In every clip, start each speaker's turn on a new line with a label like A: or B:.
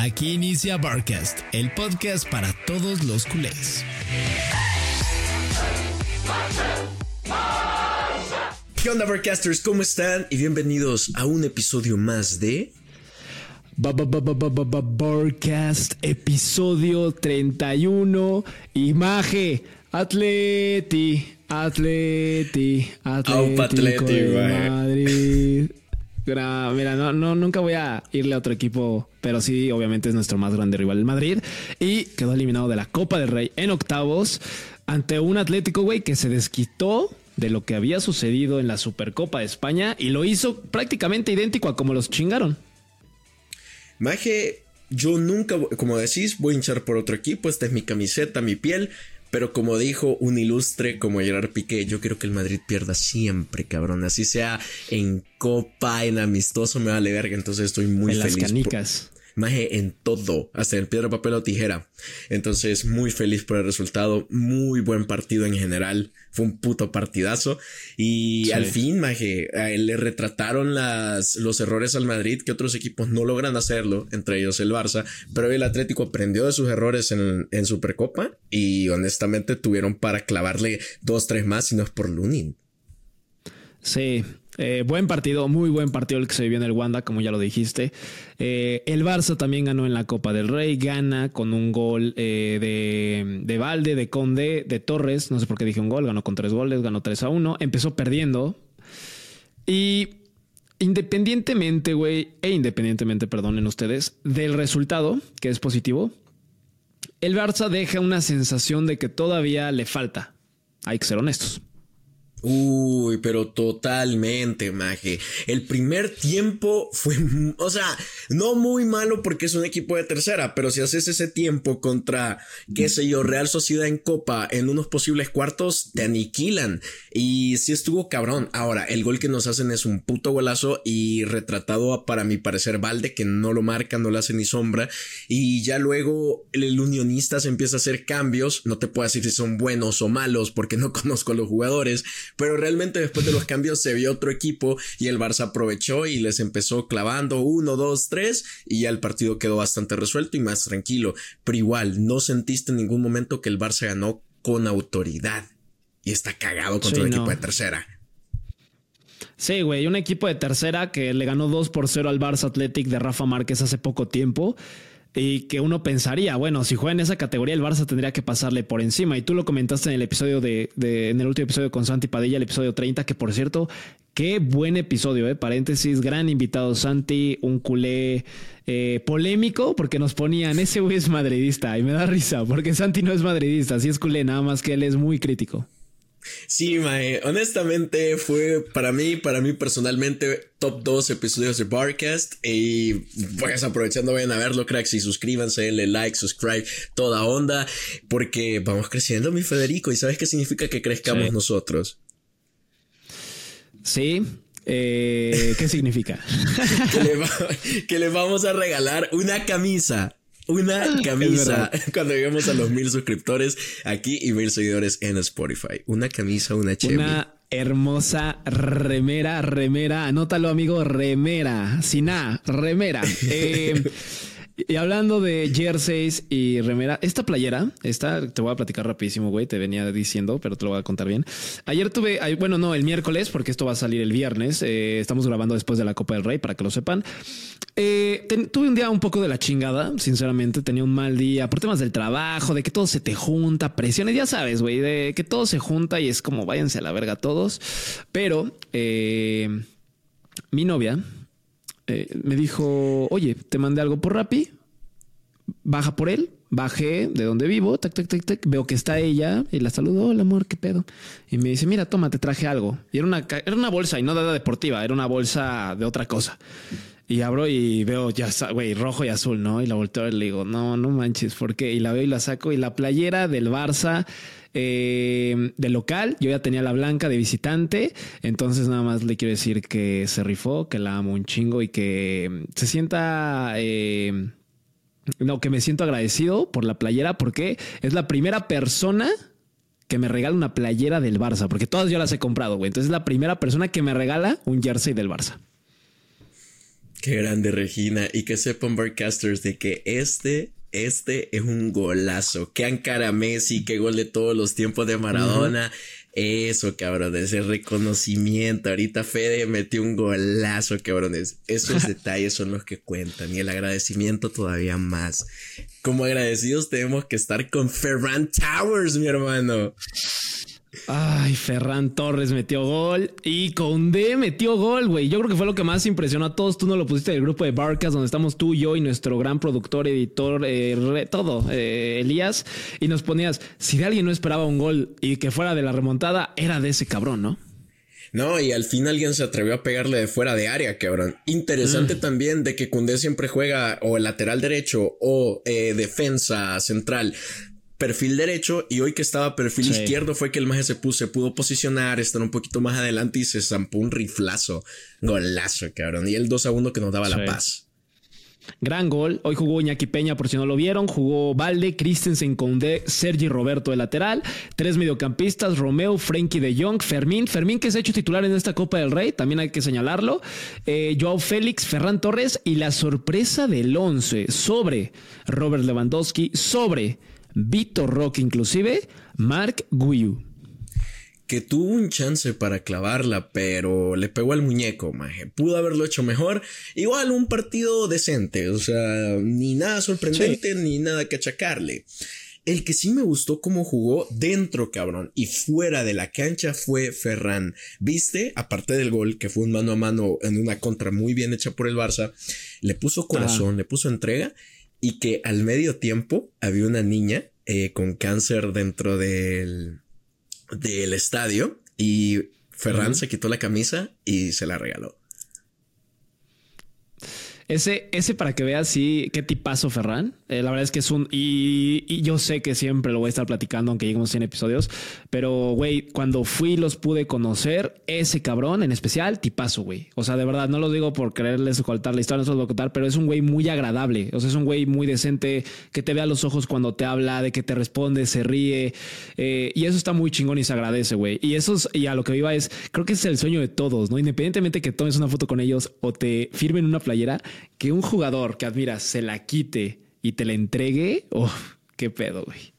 A: Aquí inicia Barcast, el podcast para todos los culés.
B: ¿Qué onda, Barcasters? ¿Cómo están? Y bienvenidos a un episodio más de.
A: Barcast, episodio 31. Imagen, Atleti, Atleti, Atlético de Madrid. Mira, no, no, nunca voy a irle a otro equipo, pero sí, obviamente es nuestro más grande rival, el Madrid. Y quedó eliminado de la Copa del Rey en octavos ante un Atlético, güey, que se desquitó de lo que había sucedido en la Supercopa de España y lo hizo prácticamente idéntico a como los chingaron.
B: Maje, yo nunca, como decís, voy a hinchar por otro equipo, esta es mi camiseta, mi piel, pero como dijo un ilustre como Gerard Piqué, yo quiero que el Madrid pierda siempre, cabrón. Así sea en copa, en amistoso, me vale verga. Entonces estoy muy
A: en
B: feliz.
A: Las canicas
B: maje en todo, hasta en piedra, papel o tijera. Entonces, muy feliz por el resultado, muy buen partido en general, fue un puto partidazo y al fin, maje, le retrataron las, los errores al Madrid que otros equipos no logran hacerlo, entre ellos el Barça, pero el Atlético aprendió de sus errores en, en Supercopa y honestamente tuvieron para clavarle dos, tres más, si no es por Lunin.
A: Sí, eh, buen partido, muy buen partido el que se vivió en el Wanda, como ya lo dijiste. Eh, el Barça también ganó en la Copa del Rey, gana con un gol eh, de, de Valde, de Conde, de Torres, no sé por qué dije un gol, ganó con tres goles, ganó 3 a 1, empezó perdiendo. Y independientemente, güey, e independientemente, perdonen ustedes, del resultado, que es positivo, el Barça deja una sensación de que todavía le falta. Hay que ser honestos.
B: Uy, pero totalmente, maje. El primer tiempo fue, o sea, no muy malo porque es un equipo de tercera, pero si haces ese tiempo contra, qué sé yo, Real Sociedad en Copa en unos posibles cuartos, te aniquilan. Y sí estuvo cabrón. Ahora, el gol que nos hacen es un puto golazo y retratado para mi parecer Valde, que no lo marca, no le hace ni sombra. Y ya luego el unionista se empieza a hacer cambios. No te puedo decir si son buenos o malos porque no conozco a los jugadores pero realmente después de los cambios se vio otro equipo y el Barça aprovechó y les empezó clavando uno, dos, tres y ya el partido quedó bastante resuelto y más tranquilo. Pero igual, no sentiste en ningún momento que el Barça ganó con autoridad y está cagado contra un equipo de tercera.
A: Sí, güey, un equipo de tercera que le ganó 2 por 0 al Barça Athletic de Rafa Márquez hace poco tiempo y que uno pensaría, bueno, si juega en esa categoría, el Barça tendría que pasarle por encima. Y tú lo comentaste en el episodio de, en el último episodio con Santi Padilla, el episodio 30, que por cierto, qué buen episodio, eh. Paréntesis, gran invitado Santi, un culé eh, polémico, porque nos ponían, ese güey es madridista, y me da risa, porque Santi no es madridista, sí es culé, nada más que él es muy crítico.
B: Sí, Mae, honestamente fue para mí, para mí personalmente, top 2 episodios de Barcast. Y pues aprovechando, vayan a verlo, cracks, y suscríbanse, denle like, subscribe, toda onda, porque vamos creciendo, mi Federico. ¿Y sabes qué significa que crezcamos nosotros?
A: Sí, eh, ¿Qué significa?
B: que, le vamos a regalar una camisa una camisa cuando lleguemos a los mil suscriptores aquí y mil seguidores en Spotify. Una camisa, una chévere.
A: Una hermosa remera, remera. Anótalo, amigo, remera. Sin A, remera. Eh, y hablando de jerseys y remera, esta playera, esta te voy a platicar rapidísimo, güey, te venía diciendo, pero te lo voy a contar bien. Ayer tuve, bueno, no, el miércoles, porque esto va a salir el viernes, eh, estamos grabando después de la Copa del Rey, para que lo sepan. Eh, tuve un día un poco de la chingada, sinceramente, tenía un mal día por temas del trabajo, de que todo se te junta, presiones, ya sabes, güey, de que todo se junta y es como váyanse a la verga todos. Pero eh, mi novia eh, me dijo, oye, te mandé algo por Rappi, baja por él. Bajé de donde vivo, tac, tac, tac, tac, veo que está ella y la saludo, hola amor, qué pedo. Y me dice, mira, toma, te traje algo. Y era una, era una bolsa y no de deportiva, era una bolsa de otra cosa. Y abro y veo ya, güey, rojo y azul, ¿no? Y la volteo y le digo, no, no manches, ¿por qué? Y la veo y la saco y la playera del Barça eh, de local, yo ya tenía la blanca de visitante, entonces nada más le quiero decir que se rifó, que la amo un chingo y que se sienta... Eh, no, que me siento agradecido por la playera porque es la primera persona que me regala una playera del Barça, porque todas yo las he comprado, güey. Entonces es la primera persona que me regala un jersey del Barça.
B: Qué grande Regina. Y que sepan Barcasters de que este este es un golazo. Qué encara Messi, qué gol de todos los tiempos de Maradona. Eso, cabrones, ese reconocimiento. Ahorita Fede metió un golazo, cabrones. Esos detalles son los que cuentan y el agradecimiento todavía más. Como agradecidos tenemos que estar con Ferran Towers, mi hermano.
A: Ay, Ferran Torres metió gol y Conde metió gol, güey. Yo creo que fue lo que más impresionó a todos. Tú no lo pusiste del grupo de Barcas, donde estamos tú, yo y nuestro gran productor, editor, eh, todo, eh, Elías. Y nos ponías, si de alguien no esperaba un gol y que fuera de la remontada, era de ese cabrón, ¿no?
B: No, y al fin alguien se atrevió a pegarle de fuera de área, cabrón. Interesante mm. también de que Cundé siempre juega o lateral derecho o eh, defensa central perfil derecho y hoy que estaba perfil izquierdo fue que el maje se, puso, se pudo posicionar, estar un poquito más adelante y se zampó un riflazo, golazo, cabrón. Y el 2 a 1 que nos daba la paz.
A: Gran gol. Hoy jugó Iñaki Peña, por si no lo vieron. Jugó Valde, Christensen, Conde, Sergi Roberto de lateral. Tres mediocampistas: Romeo, Frenkie de Jong, Fermín. Fermín que se ha hecho titular en esta Copa del Rey, también hay que señalarlo. Eh, Joao Félix, Ferran Torres y la sorpresa del 11 sobre Robert Lewandowski, sobre Vitor Roque inclusive, Mark Guiu.
B: Que tuvo un chance para clavarla, pero le pegó al muñeco, maje. Pudo haberlo hecho mejor. Igual un partido decente, o sea, ni nada sorprendente, ni nada que achacarle. El que sí me gustó cómo jugó dentro, cabrón, y fuera de la cancha fue Ferran. Viste, aparte del gol, que fue un mano a mano en una contra muy bien hecha por el Barça, le puso corazón, le puso entrega y que al medio tiempo había una niña eh, con cáncer dentro del, del estadio y Ferran se quitó la camisa y se la regaló.
A: Ese, ese para que veas, sí, qué tipazo Ferran. Eh, la verdad es que es un. Y, yo sé que siempre lo voy a estar platicando, aunque lleguemos 100 episodios. Pero, güey, cuando fui los pude conocer. Ese cabrón en especial, tipazo, güey. O sea, de verdad, no lo digo por quererles contar la historia, no se lo contar, pero es un güey muy agradable. O sea, es un güey muy decente que te ve a los ojos cuando te habla, de que te responde, se ríe. Eh, y eso está muy chingón y se agradece, güey. Y eso es, y a lo que iba es, creo que es el sueño de todos, ¿no? Independientemente que tomes una foto con ellos o te firmen una playera, que un jugador que admiras se la quite y te la entregue, oh, qué pedo, güey.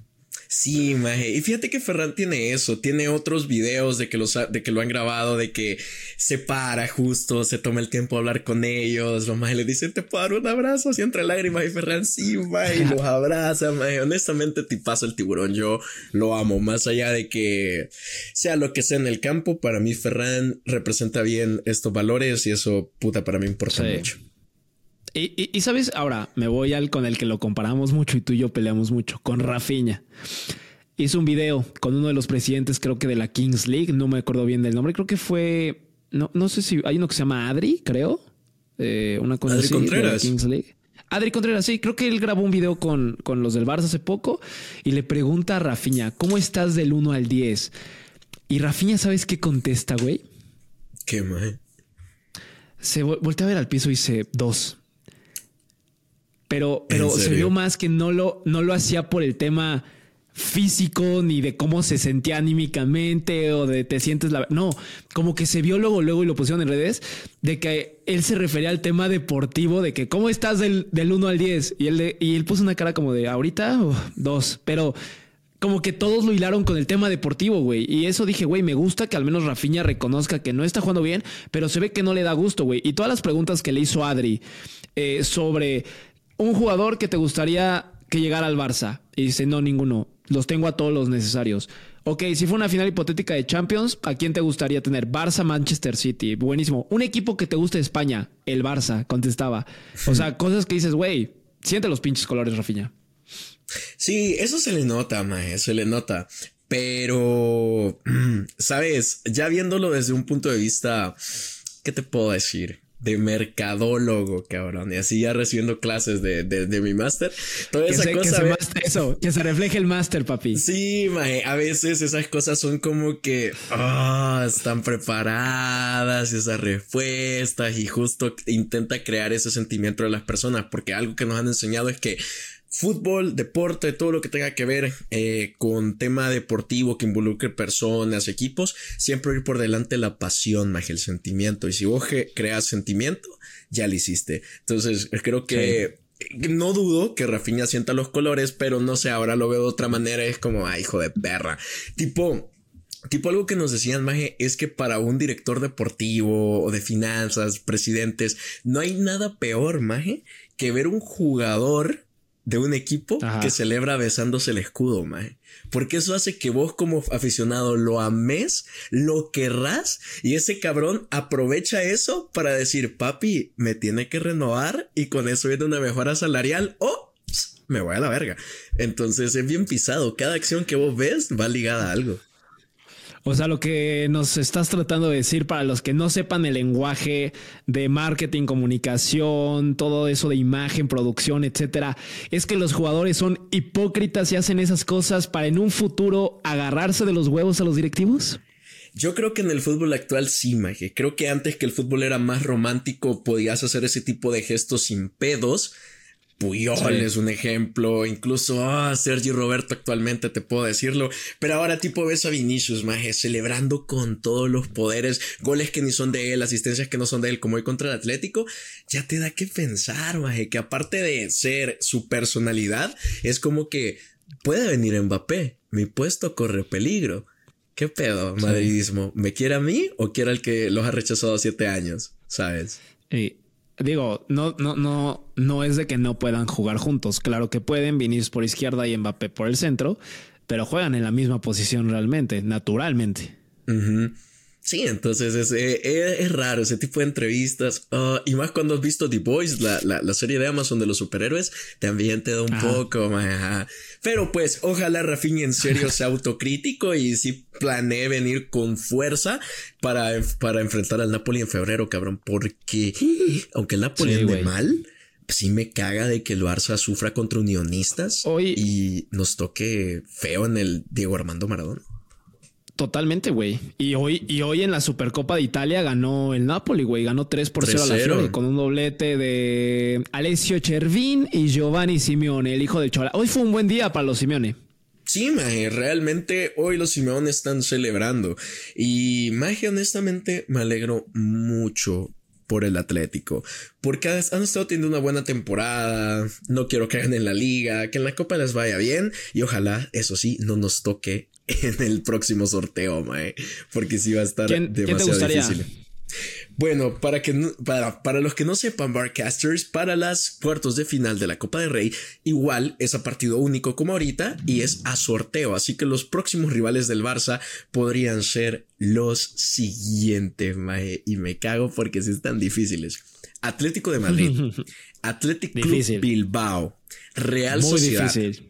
B: Sí, maje. Y fíjate que Ferran tiene eso, tiene otros videos de que, los de que lo han grabado, de que se para justo, se toma el tiempo a hablar con ellos. Los maje le dicen, te puedo dar un abrazo así entre lágrimas. Y Ferran, sí, maje, los abraza, maje. Honestamente, te pasa el tiburón. Yo lo amo, más allá de que sea lo que sea en el campo. Para mí, Ferran representa bien estos valores y eso, puta, para mí importa mucho.
A: Y, sabes, ahora me voy al con el que lo comparamos mucho y tú y yo peleamos mucho, con Rafiña. Hizo un video con uno de los presidentes, creo que de la Kings League, no me acuerdo bien del nombre, creo que fue, no, no sé si hay uno que se llama Adri, creo, eh, una cosa Adri Contreras. Kings League. Adri Contreras, sí, creo que él grabó un video con, con los del Barça hace poco y le pregunta a Rafiña, ¿cómo estás del 1 al 10? Y Rafiña, ¿sabes qué contesta, güey?
B: ¿Qué, mae?
A: Se voltea a ver al piso y dice, dos pero, pero se vio más que no lo, no lo hacía por el tema físico ni de cómo se sentía anímicamente o de te sientes la no como que se vio luego luego y lo pusieron en redes de que él se refería al tema deportivo de que cómo estás del, del 1 al 10 y él y él puso una cara como de ahorita o dos pero como que todos lo hilaron con el tema deportivo, güey. Y eso dije, güey, me gusta que al menos Rafinha reconozca que no está jugando bien, pero se ve que no le da gusto, güey. Y todas las preguntas que le hizo Adri eh, sobre un jugador que te gustaría que llegara al Barça. Y dice, no, ninguno. Los tengo a todos los necesarios. Ok, si fue una final hipotética de Champions, ¿a quién te gustaría tener? Barça, Manchester City. Buenísimo. Un equipo que te guste de España. El Barça, contestaba. O sea, cosas que dices, güey, siente los pinches colores, Rafiña.
B: Sí, eso se le nota, mae, se le nota. Pero, sabes, ya viéndolo desde un punto de vista, ¿qué te puedo decir? De mercadólogo, cabrón. Y así ya recibiendo clases de, de, mi máster. Toda esa cosa.
A: Que se, eso, que se refleje el máster, papi.
B: Sí, mae, a veces esas cosas son como que oh, están preparadas, esas respuestas, y justo intenta crear ese sentimiento de las personas, porque algo que nos han enseñado es que fútbol, deporte, todo lo que tenga que ver eh, con tema deportivo que involucre personas, equipos, siempre ir por delante la pasión, más el sentimiento. Y si vos creas sentimiento, ya lo hiciste. Entonces, creo que no dudo que Rafinha sienta los colores, pero no sé, ahora lo veo de otra manera. Es como, ay, hijo de perra. Tipo, Tipo algo que nos decían, Maje, es que para un director deportivo o de finanzas, presidentes, no hay nada peor, Maje, que ver un jugador de un equipo que celebra besándose el escudo, maje. Porque eso hace que vos como aficionado lo ames, lo querrás y ese cabrón aprovecha eso para decir, papi, me tiene que renovar y con eso viene una mejora salarial o me voy a la verga. Entonces es bien pisado. Cada acción que vos ves va ligada a algo.
A: O sea, lo que nos estás tratando de decir para los que no sepan el lenguaje de marketing, comunicación, todo eso de imagen, producción, etcétera, es que los jugadores son hipócritas y hacen esas cosas para en un futuro agarrarse de los huevos a los directivos.
B: Yo creo que en el fútbol actual sí, Maje. Creo que antes que el fútbol era más romántico, podías hacer ese tipo de gestos sin pedos. Puyol es un ejemplo, incluso ah, Sergi Roberto actualmente te puedo decirlo, pero ahora tipo ves a Vinicius, maje, celebrando con todos los poderes, goles que ni son de él, asistencias que no son de él, como hoy contra el Atlético, ya te da que pensar, maje, que aparte de ser su personalidad, es como que puede venir Mbappé, mi puesto corre peligro. ¿Qué pedo, madridismo? ¿Me quiere a mí o quiere al que los ha rechazado siete años? ¿Sabes?
A: Digo, no, no, no, no es de que no puedan jugar juntos. Claro que pueden, Vinicius por izquierda y Mbappé por el centro, pero juegan en la misma posición realmente, naturalmente.
B: Sí, entonces es, eh, es, raro ese tipo de entrevistas. Ah, y más cuando has visto The Boys, la, la, serie de Amazon de los superhéroes, también te da un poco. Pero pues, ojalá Rafinha en serio sea autocrítico y sí planee venir con fuerza para, para enfrentar al Napoli en febrero, cabrón. Porque aunque el Napoli ande mal, sí me caga de que el Barça sufra contra unionistas y nos toque feo en el Diego Armando Maradona.
A: Totalmente, güey. Y hoy, y hoy en la Supercopa de Italia ganó el Napoli, güey. Ganó 3 por 0 a la Fiore con un doblete de Alessio Cervin y Giovanni Simeone, el hijo del Chola. Hoy fue un buen día para los Simeone.
B: Sí, Maje, realmente hoy los Simeone están celebrando. Y Maje, honestamente, me alegro mucho por el Atlético. Porque han estado teniendo una buena temporada. No quiero que hagan en la liga, que en la Copa les vaya bien. Y ojalá, eso sí, no nos toque en el próximo sorteo, mae, porque sí va a estar demasiado difícil. Bueno, para, que, para, para los que no sepan, Barcasters, para las cuartos de final de la Copa de Rey, igual es a partido único como ahorita y es a sorteo. Así que los próximos rivales del Barça podrían ser los siguientes, mae, y me cago porque sí están difíciles. Atlético de Madrid, Atlético Bilbao, Real Muy
A: Difícil.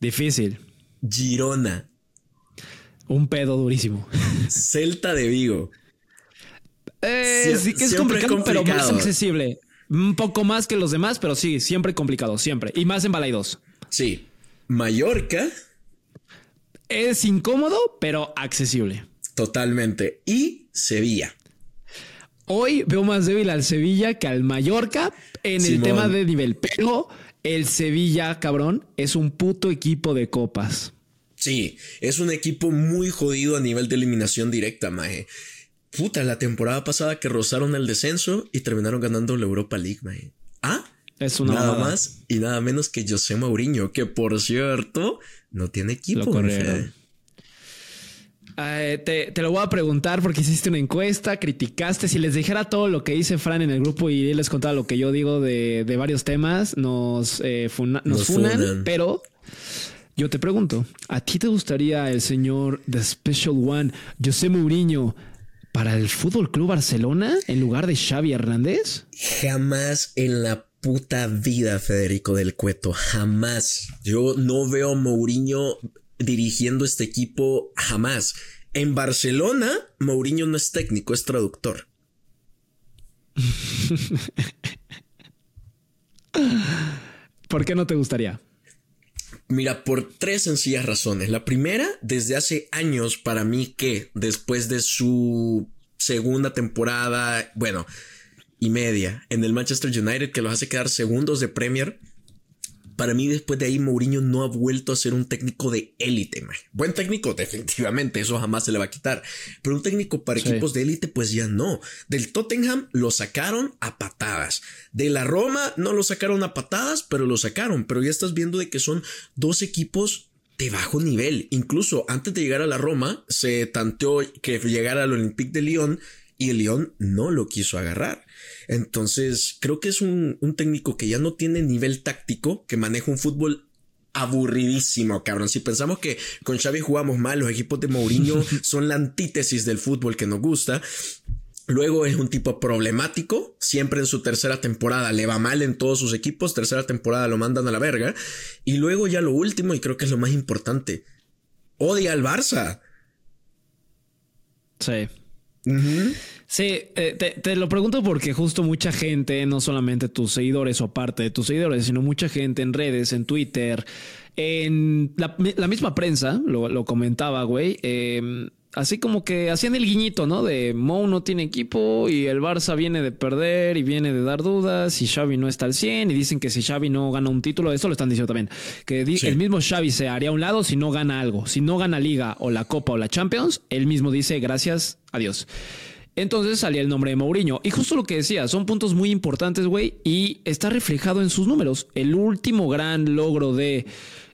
A: Difícil.
B: Girona.
A: Un pedo durísimo.
B: Celta de Vigo.
A: Eh, sí que es complicado, pero más accesible. Un poco más que los demás, pero sí, siempre complicado, siempre. Y más en Balaidos.
B: Sí. Mallorca.
A: Es incómodo, pero accesible.
B: Totalmente. Y Sevilla.
A: Hoy veo más débil al Sevilla que al Mallorca en el tema de nivel, pero el Sevilla, cabrón, es un puto equipo de copas.
B: Sí, es un equipo muy jodido a nivel de eliminación directa, maje. Puta, la temporada pasada que rozaron el descenso y terminaron ganando la Europa League, maje. Ah, es una nada más y nada menos que José Mourinho, que por cierto no tiene equipo. Lo
A: eh, te, te, lo voy a preguntar porque hiciste una encuesta, criticaste. Si les dijera todo lo que dice Fran en el grupo y les contaba lo que yo digo de, varios temas, nos, eh, nos, funan, pero yo te pregunto, ¿a ti te gustaría el señor The Special One, José Mourinho, para el Fútbol Club Barcelona en lugar de Xavi Hernández?
B: Jamás en la puta vida, Federico del Cueto, jamás. Yo no veo a Mourinho dirigiendo este equipo jamás. En Barcelona, Mourinho no es técnico, es traductor.
A: ¿Por qué no te gustaría?
B: Mira, por tres sencillas razones. La primera, desde hace años para mí que después de su segunda temporada, bueno, y media en el Manchester United que los hace quedar segundos de Premier, para mí después de ahí Mourinho no ha vuelto a ser un técnico de élite. Buen técnico, definitivamente, eso jamás se le va a quitar. Pero un técnico para equipos de élite, pues ya no. Del Tottenham lo sacaron a patadas. De la Roma no lo sacaron a patadas, pero lo sacaron. Pero ya estás viendo de que son dos equipos de bajo nivel. Incluso antes de llegar a la Roma, se tanteó que llegara al Olympique de Lyon y el Lyon no lo quiso agarrar. Entonces, creo que es un, técnico que ya no tiene nivel táctico, que maneja un fútbol aburridísimo, cabrón. Si pensamos que con Xavi jugamos mal, los equipos de Mourinho son la antítesis del fútbol que nos gusta. Luego es un tipo problemático, siempre en su tercera temporada le va mal en todos sus equipos, tercera temporada lo mandan a la verga. Y luego ya lo último, y creo que es lo más importante, odia al Barça.
A: Sí. Sí, eh, te, lo pregunto porque justo mucha gente, no solamente tus seguidores o parte de tus seguidores, sino mucha gente en redes, en Twitter, en la, misma prensa, lo, comentaba, güey. Em, así como que hacían el guiñito, ¿no? De Mou no tiene equipo y el Barça viene de perder y viene de dar dudas y Xavi no está al 100 y dicen que si Xavi no gana un título, eso lo están diciendo también, que el mismo Xavi se haría a un lado si no gana algo, si no gana Liga o la Copa o la Champions, él mismo dice gracias, adiós. Entonces salía el nombre de Mourinho. Y justo lo que decía, son puntos muy importantes, güey, y está reflejado en sus números. El último gran logro de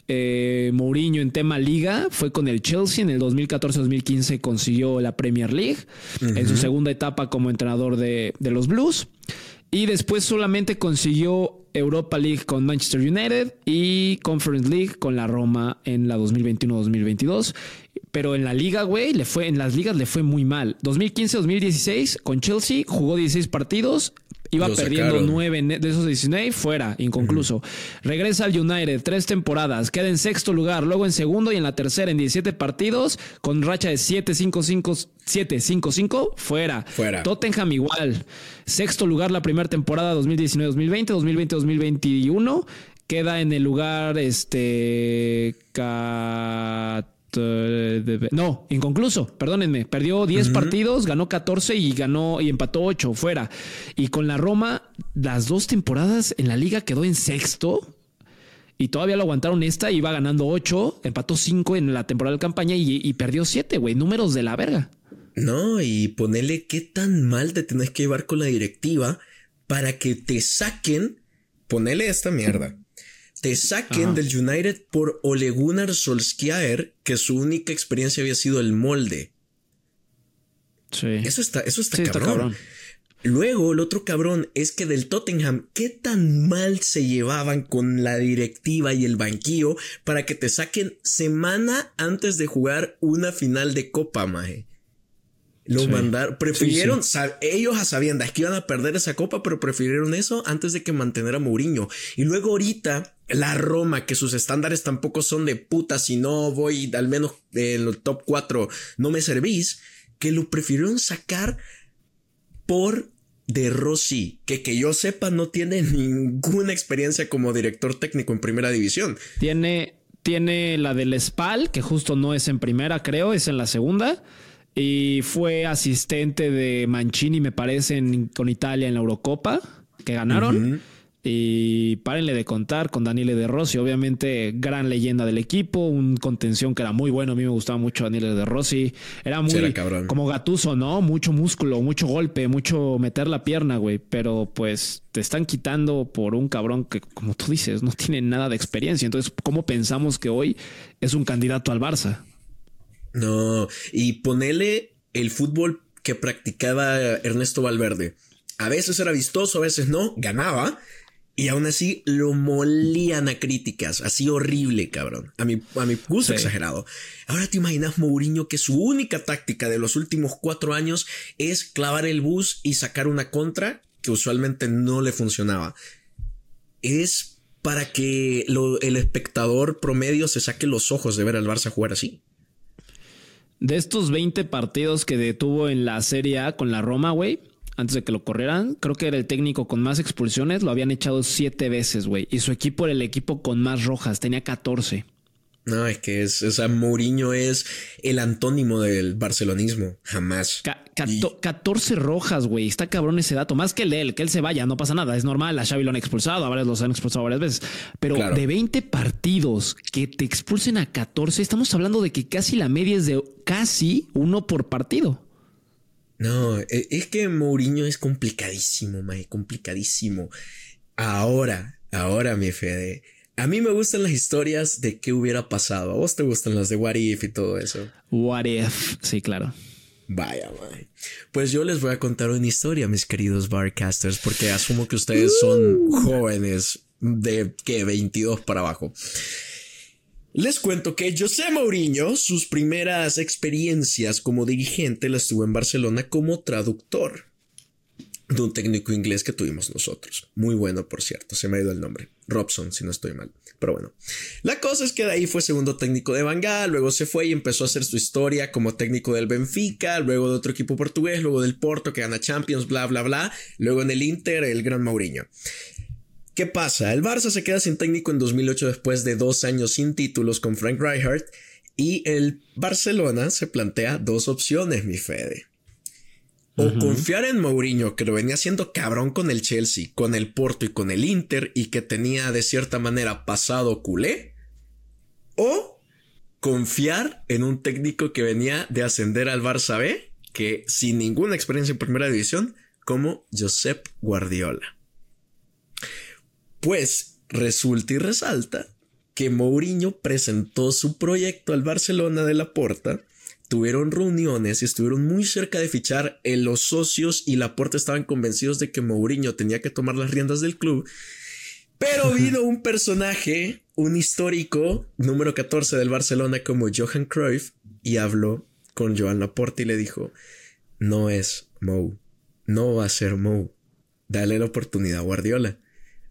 A: eh, Mourinho en tema liga fue con el Chelsea en el 2014-2015 consiguió la Premier League en su segunda etapa como entrenador de, de los Blues. Y después solamente consiguió Europa League con Manchester United y Conference League con la Roma en la 2021-2022 pero en la liga, güey, le fue, en las ligas le fue muy mal. 2015-2016 con Chelsea jugó 16 partidos, iba perdiendo 9 de esos 19, fuera, inconcluso. Regresa al United, tres temporadas, queda en sexto lugar, luego en segundo y en la tercera en 17 partidos, con racha de 7-5-5, fuera. Fuera. Tottenham igual, sexto lugar la primera temporada 2019-2020, 2020-2021, queda en el lugar este no, inconcluso, perdónenme. Perdió 10 partidos, ganó 14 y ganó y empató 8 fuera. Y con la Roma, las dos temporadas en la liga quedó en sexto. Y todavía lo aguantaron esta, iba ganando 8, empató 5 en la temporada de campaña y, perdió 7, güey. Números de la verga.
B: No, y ponele qué tan mal te tenés que llevar con la directiva para que te saquen. Ponele esta mierda te saquen del United por Ole Gunnar Solskjaer, que su única experiencia había sido el molde. Sí. Eso está, eso está, cabrón. Luego, el otro cabrón es que del Tottenham, ¿qué tan mal se llevaban con la directiva y el banquillo para que te saquen semana antes de jugar una final de Copa, maje? Lo mandaron, prefirieron, ellos a sabiendas que iban a perder esa copa, pero prefirieron eso antes de que mantener a Mourinho. Y luego ahorita, la Roma, que sus estándares tampoco son de puta, si no voy al menos en el top 4, no me servís, que lo prefirieron sacar por de Rossi, que que yo sepa no tiene ninguna experiencia como director técnico en primera división.
A: Tiene, tiene la del Spal, que justo no es en primera, creo, es en la segunda y fue asistente de Mancini, me parece, con Italia en la Eurocopa, que ganaron. Y párenle de contar con Daniele De Rossi, obviamente gran leyenda del equipo, un contención que era muy bueno, a mí me gustaba mucho Daniele De Rossi, era muy como gatuso, ¿no? Mucho músculo, mucho golpe, mucho meter la pierna, güey, pero pues te están quitando por un cabrón que, como tú dices, no tiene nada de experiencia, entonces, ¿cómo pensamos que hoy es un candidato al Barça?
B: No, y ponele el fútbol que practicaba Ernesto Valverde. A veces era vistoso, a veces no, ganaba. Y aún así lo molían a críticas, así horrible, cabrón. A mi, a mi gusto exagerado. Ahora te imaginas Mourinho que su única táctica de los últimos cuatro años es clavar el bus y sacar una contra que usualmente no le funcionaba. Es para que el espectador promedio se saque los ojos de ver al Barça jugar así.
A: De estos 20 partidos que detuvo en la Serie A con la Roma, güey, antes de que lo corrieran, creo que era el técnico con más expulsiones, lo habían echado siete veces, güey. Y su equipo era el equipo con más rojas, tenía 14.
B: No, es que es, o sea, Mourinho es el antónimo del barcelonismo, jamás.
A: 14 rojas, güey, está cabrón ese dato, más que él, que él se vaya, no pasa nada, es normal, a Xavi lo han expulsado, a varios los han expulsado varias veces, pero de 20 partidos que te expulsen a 14, estamos hablando de que casi la media es de casi uno por partido.
B: No, e, es que Mourinho es complicadísimo, mae, complicadísimo. Ahora, ahora, mi Fede, a mí me gustan las historias de qué hubiera pasado. ¿A vos te gustan las de What If y todo eso?
A: What If, sí, claro.
B: Vaya, vaya. Pues yo les voy a contar una historia, mis queridos barcasters, porque asumo que ustedes son uh. jóvenes de que 22 para abajo. Les cuento que José Mourinho, sus primeras experiencias como dirigente las tuvo en Barcelona como traductor de un técnico inglés que tuvimos nosotros. Muy bueno, por cierto, se me ha ido el nombre. Robson, si no estoy mal. Pero bueno, la cosa es que de ahí fue segundo técnico de Bangal, luego se fue y empezó a hacer su historia como técnico del Benfica, luego de otro equipo portugués, luego del Porto que gana Champions, bla, bla, bla. Luego en el Inter, el gran Mourinho. ¿Qué pasa? El Barça se queda sin técnico en 2008 después de dos años sin títulos con Frank Rijkaard y el Barcelona se plantea dos opciones, mi Fede. O confiar en Mourinho, que lo venía haciendo cabrón con el Chelsea, con el Porto y con el Inter, y que tenía de cierta manera pasado culé. O confiar en un técnico que venía de ascender al Barça B, que sin ninguna experiencia en primera división, como Josep Guardiola. Pues resulta y resalta que Mourinho presentó su proyecto al Barcelona de la Porta tuvieron reuniones y estuvieron muy cerca de fichar. En eh, los socios y la puerta estaban convencidos de que Mourinho tenía que tomar las riendas del club. Pero vino un personaje, un histórico, número 14 del Barcelona como Johan Cruyff, y habló con Joan Laporte y le dijo, no es Mou, no va a ser Mou, dale la oportunidad a Guardiola.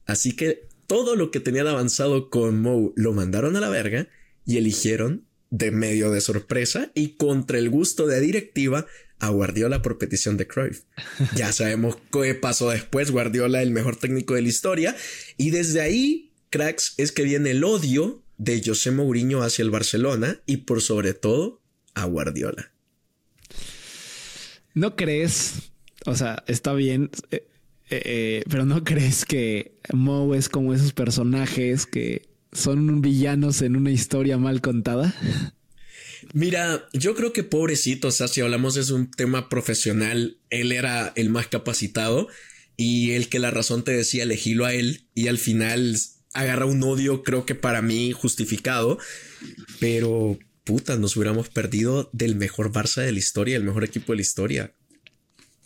B: Así que todo lo que tenían avanzado con Mou lo mandaron a la verga y eligieron de medio de sorpresa y contra el gusto de directiva a Guardiola por petición de Cruyff. Ya sabemos qué pasó después, Guardiola el mejor técnico de la historia y desde ahí, cracks, es que viene el odio de José Mourinho hacia el Barcelona y por sobre todo a Guardiola.
A: ¿No crees? O sea, está bien, eh, eh, eh, pero ¿no crees que Mou es como esos personajes que son villanos en una historia mal contada?
B: Mira, yo creo que pobrecito, o sea, si hablamos de un tema profesional, él era el más capacitado y el que la razón te decía elegirlo a él y al final agarra un odio, creo que para mí justificado, pero puta, nos hubiéramos perdido del mejor Barça de la historia, el mejor equipo de la historia.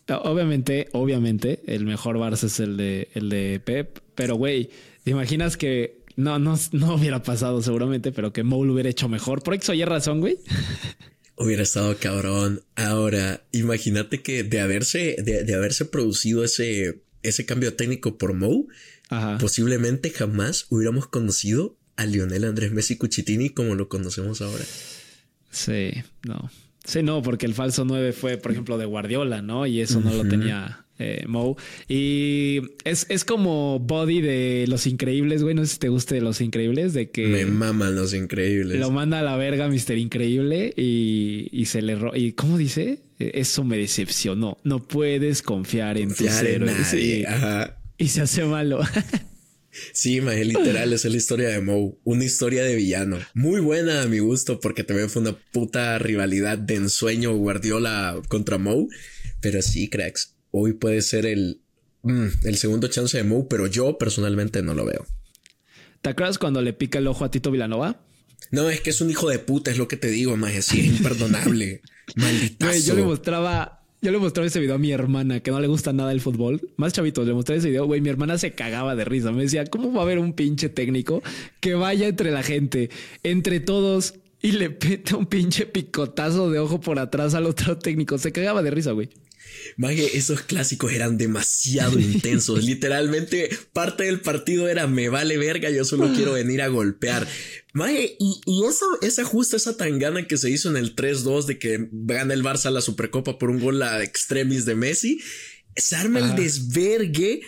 A: Obviamente, obviamente, el mejor Barça es el de, el de Pep, pero güey, ¿te imaginas que no, no, no hubiera pasado seguramente, pero que Mou lo hubiera hecho mejor. Por eso oye razón, güey.
B: Hubiera estado cabrón. Ahora, imagínate que de haberse, de, haberse producido ese, ese cambio técnico por Mou, posiblemente jamás hubiéramos conocido a Lionel Andrés Messi Cuchitini como lo conocemos ahora.
A: Sí, no. Sí, no, porque el falso 9 fue, por ejemplo, de Guardiola, ¿no? Y eso no lo tenía eh, Mo. Y es, es, como Body de Los Increíbles, güey. No sé si te guste de Los Increíbles, de que...
B: Me maman Los Increíbles.
A: Lo manda a la verga Mister Increíble y, y se le... ¿Y cómo dice? Eso me decepcionó. No puedes confiar en tus héroes. Y se hace malo.
B: Sí, maje, literal, es la historia de Mo. Una historia de villano. Muy buena a mi gusto, porque también fue una puta rivalidad de ensueño Guardiola contra Mo. Pero sí, cracks hoy puede ser el, mm, el segundo chance de Mo, pero yo personalmente no lo veo.
A: ¿Te acuerdas cuando le pica el ojo a Tito Vilanova?
B: No, es que es un hijo de puta, es lo que te digo, es imperdonable. Malditazo.
A: yo le mostraba, yo le mostraba ese video a mi hermana, que no le gusta nada el fútbol. Más chavitos, le mostré ese video, güey, mi hermana se cagaba de risa. Me decía, ¿cómo va a haber un pinche técnico que vaya entre la gente, entre todos, y le pete un pinche picotazo de ojo por atrás al otro técnico? Se cagaba de risa, güey.
B: Maje, esos clásicos eran demasiado intensos. Literalmente, parte del partido era me vale verga, yo solo quiero venir a golpear. Maje, y, eso, esa justa, esa tangana que se hizo en el 3-2 de que gana el Barça la Supercopa por un gol a extremis de Messi, se arma el desvergue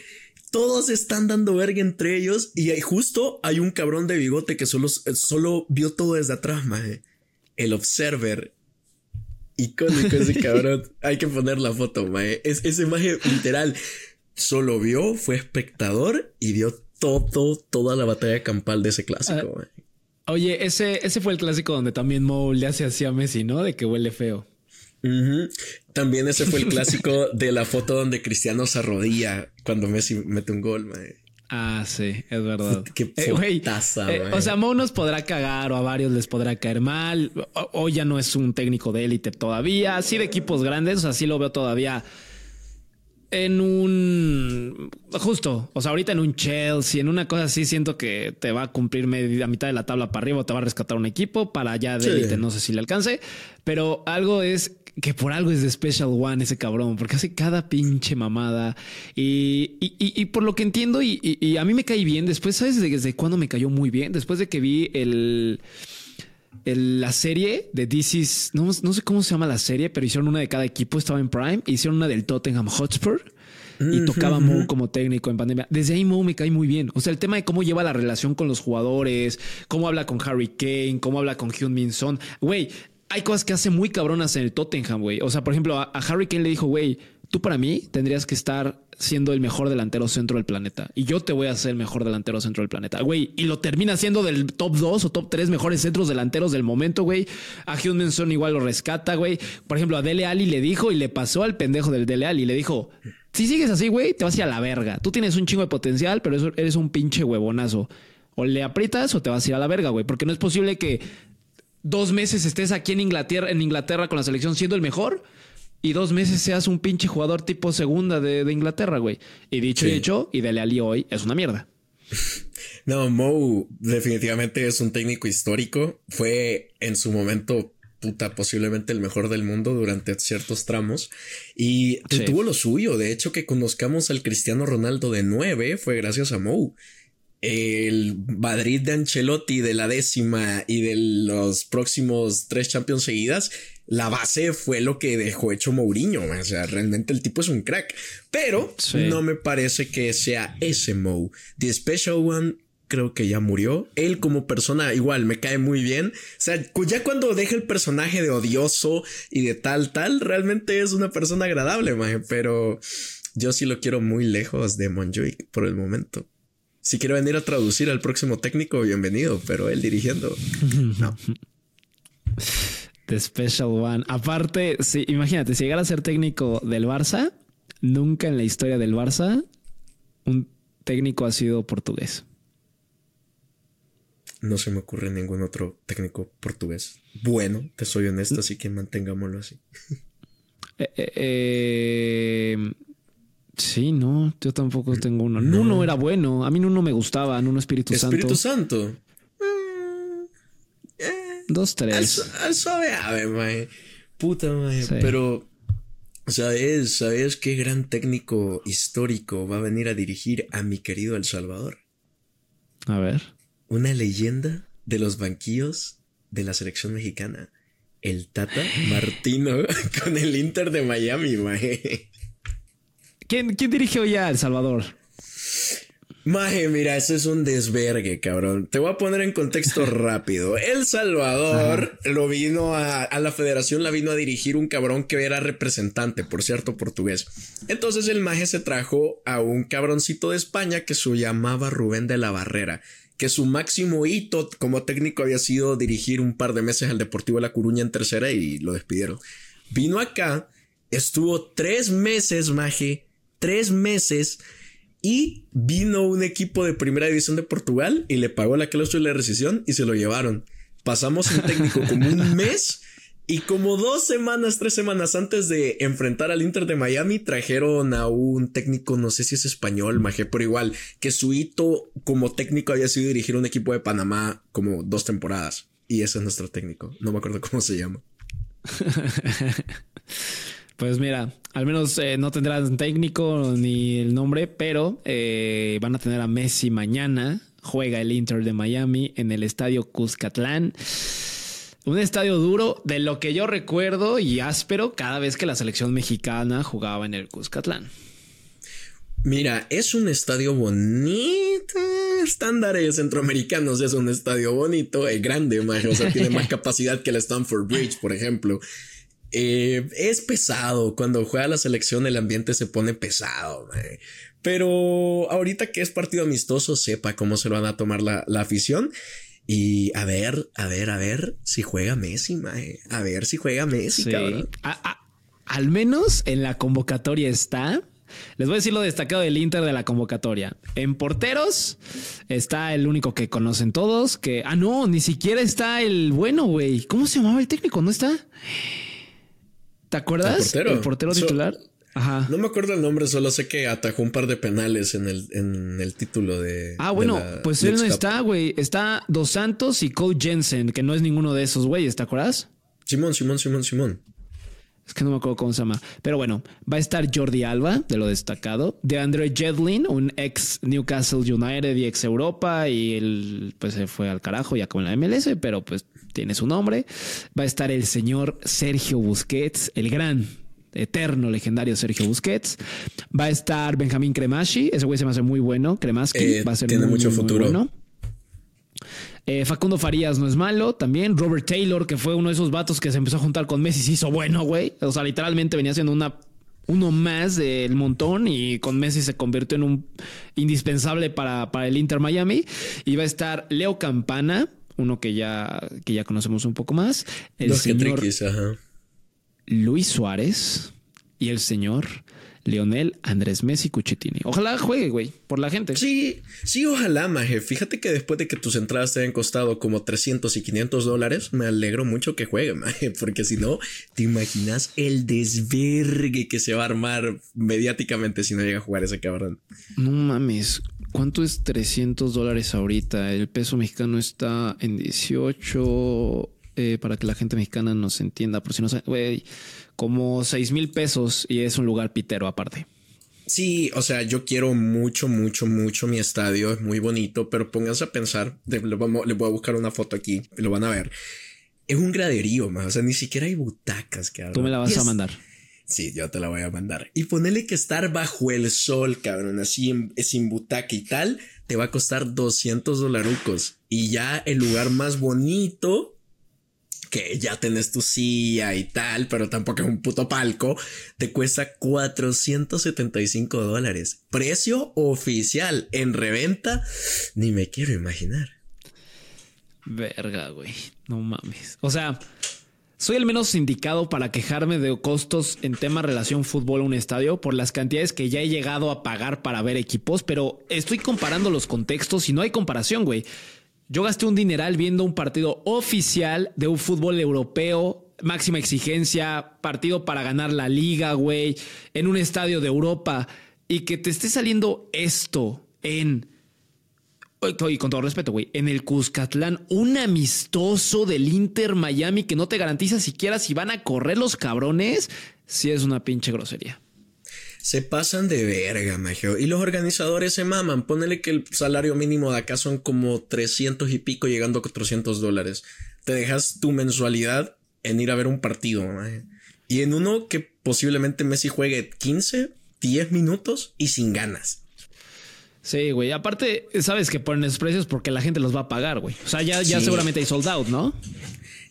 B: todos están dando verga entre ellos y justo hay un cabrón de bigote que solo, solo vio todo desde atrás, maje. El Observer. Icónico ese cabrón. hay que poner la foto, maje. Es, ese maje literal solo vio, fue espectador y vio todo, toda la batalla campal de ese clásico, ah.
A: Oye, ese, ese fue el clásico donde también Mo le hace así a Messi, ¿no? De que huele feo.
B: También ese fue el clásico de la foto donde Cristiano se arrodilla cuando Messi mete un gol, man.
A: Ah, sí, es verdad. Qué eh, eh, O sea, Mo nos podrá cagar o a varios les podrá caer mal. O, ya no es un técnico de élite todavía. Así de equipos grandes, o sea, sí lo veo todavía en un justo, o sea, ahorita en un Chelsea, en una cosa así, siento que te va a cumplir media mitad de la tabla para arriba, o te va a rescatar un equipo para allá de élite, no sé si le alcance, pero algo es que por algo es de Special One ese cabrón, porque hace cada pinche mamada. Y, y, por lo que entiendo, y, a mí me cae bien, después, ¿sabes desde cuándo me cayó muy bien? Después de que vi el la serie de This no, no, sé cómo se llama la serie, pero hicieron una de cada equipo, estaba en Prime, hicieron una del Tottenham Hotspur y tocaba Mo como técnico en pandemia. Desde ahí Mo me cae muy bien. O sea, el tema de cómo lleva la relación con los jugadores, cómo habla con Harry Kane, cómo habla con Hyun Min Son. Güey, hay cosas que hace muy cabronas en el Tottenham, güey. O sea, por ejemplo, a, Harry Kane le dijo, güey, tú para mí tendrías que estar siendo el mejor delantero centro del planeta. Y yo te voy a ser el mejor delantero centro del planeta. Güey, y lo termina siendo del top 2 o top 3 mejores centros delanteros del momento, güey. A Hugh igual lo rescata, güey. Por ejemplo, a Dele Ali le dijo y le pasó al pendejo del Dele Ali. Le dijo, si sigues así, güey, te vas a ir a la verga. Tú tienes un chingo de potencial, pero eres un pinche huevonazo. O le aprietas o te vas a ir a la verga, güey. Porque no es posible que dos meses estés aquí en Inglaterra, en Inglaterra con la selección siendo el mejor y dos meses seas un pinche jugador tipo segunda de, Inglaterra, güey. Y dicho y hecho, y Dele Ali hoy es una mierda.
B: No, Mo definitivamente es un técnico histórico. Fue en su momento, puta, posiblemente el mejor del mundo durante ciertos tramos. Y tuvo lo suyo. De hecho, que conozcamos al Cristiano Ronaldo de nueve fue gracias a Mo el Madrid de Ancelotti de la décima y de los próximos tres Champions seguidas, la base fue lo que dejó hecho Mourinho. O sea, realmente el tipo es un crack, pero no me parece que sea ese Mou. The Special One creo que ya murió. Él como persona igual me cae muy bien. O sea, ya cuando deja el personaje de odioso y de tal, tal, realmente es una persona agradable, pero yo sí lo quiero muy lejos de Monjuic por el momento. Si quiere venir a traducir al próximo técnico, bienvenido, pero él dirigiendo, no.
A: The Special One. Aparte, sí, imagínate, si llegara a ser técnico del Barça, nunca en la historia del Barça un técnico ha sido portugués.
B: No se me ocurre ningún otro técnico portugués. Bueno, te soy honesto, así que mantengámoslo así.
A: Eh, eh, eh, Sí, no, yo tampoco tengo uno. Nuno era bueno. A mí Nuno me gustaba, Nuno Espíritu, Santo.
B: Espíritu Santo.
A: Mm, eh, Dos, tres.
B: Al, suave ave, mae. Puta, mae. Pero, ¿sabes? ¿Sabes qué gran técnico histórico va a venir a dirigir a mi querido El Salvador?
A: A ver.
B: Una leyenda de los banquillos de la selección mexicana. El Tata Martino con el Inter de Miami, mae.
A: ¿Quién, quién dirigió ya El Salvador?
B: Maje, mira, eso es un desvergue, cabrón. Te voy a poner en contexto rápido. El Salvador lo vino a, a, la federación, la vino a dirigir un cabrón que era representante, por cierto, portugués. Entonces el maje se trajo a un cabroncito de España que se llamaba Rubén de la Barrera, que su máximo hito como técnico había sido dirigir un par de meses al Deportivo de La Coruña en tercera y lo despidieron. Vino acá, estuvo tres meses, maje tres meses y vino un equipo de primera división de Portugal y le pagó la cláusula de rescisión y se lo llevaron. Pasamos un técnico como un mes y como dos semanas, tres semanas antes de enfrentar al Inter de Miami, trajeron a un técnico, no sé si es español, Maje, pero igual, que su hito como técnico había sido dirigir un equipo de Panamá como dos temporadas. Y ese es nuestro técnico. No me acuerdo cómo se llama.
A: Pues mira, al menos eh, no tendrán técnico ni el nombre, pero eh, van a tener a Messi mañana. Juega el Inter de Miami en el estadio Cuscatlán. Un estadio duro, de lo que yo recuerdo y áspero cada vez que la selección mexicana jugaba en el Cuscatlán.
B: Mira, es un estadio bonito. Estándares centroamericanos es un estadio bonito, es grande, o sea, tiene más capacidad que el Stanford Bridge, por ejemplo. Eh, es pesado. Cuando juega la selección, el ambiente se pone pesado. Pero ahorita que es partido amistoso, sepa cómo se lo van a tomar la, afición. Y a ver, a ver, a ver si juega Messi, A ver si juega Messi, cabrón.
A: al menos en la convocatoria está. Les voy a decir lo destacado del Inter de la convocatoria. En porteros está el único que conocen todos, que... Ah, no, ni siquiera está el bueno, güey. ¿Cómo se llamaba el técnico? ¿No está? ¿Te acuerdas? ¿El portero, titular?
B: Ajá. No me acuerdo el nombre, solo sé que atajó un par de penales en el, en el título de.
A: Ah, bueno, pues él no está, güey. Está Dos Santos y Cole Jensen, que no es ninguno de esos güeyes, ¿te acuerdas?
B: Simón, Simón, Simón, Simón.
A: Es que no me acuerdo cómo se llama. Pero bueno, va a estar Jordi Alba, de lo destacado. De Andre Jedlin, un ex Newcastle United y ex Europa. Y él pues se fue al carajo ya con la MLS, pero pues tiene su nombre. Va a estar el señor Sergio Busquets, el gran, eterno, legendario Sergio Busquets. Va a estar Benjamín Cremashi. Ese güey se me hace muy bueno. Cremaski
B: eh,
A: va a ser
B: tiene mucho futuro. bueno.
A: Eh, Facundo Farías no es malo también. Robert Taylor, que fue uno de esos vatos que se empezó a juntar con Messi, se hizo bueno, güey. O sea, literalmente venía siendo una, uno más del montón y con Messi se convirtió en un indispensable para, para el Inter Miami. Y va a estar Leo Campana, uno que ya, que ya conocemos un poco más. El señor Luis Suárez y el señor Lionel Andrés Messi Cuchitini. Ojalá juegue, güey, por la gente.
B: Sí, sí, ojalá, maje. Fíjate que después de que tus entradas te hayan costado como 300 y 500 dólares, me alegro mucho que juegue, maje, porque si no, te imaginas el desvergue que se va a armar mediáticamente si no llega a jugar ese cabrón.
A: No mames. ¿Cuánto es 300 dólares ahorita? El peso mexicano está en 18 eh, para que la gente mexicana nos entienda, por si no sabe, güey, como 6 mil pesos y es un lugar pitero aparte.
B: Sí, o sea, yo quiero mucho, mucho, mucho mi estadio, es muy bonito, pero pónganse a pensar, le, voy a buscar una foto aquí, lo van a ver. Es un graderío, más, o sea, ni siquiera hay butacas, cabrón.
A: Tú me la vas a mandar.
B: Sí, yo te la voy a mandar. Y ponele que estar bajo el sol, cabrón, así sin butaca y tal, te va a costar 200 dolarucos. Y ya el lugar más bonito que ya tenés tu silla y tal, pero tampoco es un puto palco, te cuesta 475 dólares. Precio oficial en reventa, ni me quiero imaginar.
A: Verga, güey, no mames. O sea, soy el menos indicado para quejarme de costos en tema relación fútbol a un estadio por las cantidades que ya he llegado a pagar para ver equipos, pero estoy comparando los contextos y no hay comparación, güey. Yo gasté un dineral viendo un partido oficial de un fútbol europeo, máxima exigencia, partido para ganar la liga, güey, en un estadio de Europa y que te esté saliendo esto en y con todo respeto, güey, en el Cuscatlán, un amistoso del Inter Miami que no te garantiza siquiera si van a correr los cabrones, si es una pinche grosería
B: se pasan de verga, Magio. Y los organizadores se maman. Ponele que el salario mínimo de acá son como 300 y pico, llegando a 400 dólares. Te dejas tu mensualidad en ir a ver un partido, Y en uno que posiblemente Messi juegue 15, 10 minutos y sin ganas.
A: Sí, güey. Aparte, sabes que ponen esos precios porque la gente los va a pagar, güey. O sea, ya, ya seguramente hay sold out, ¿no?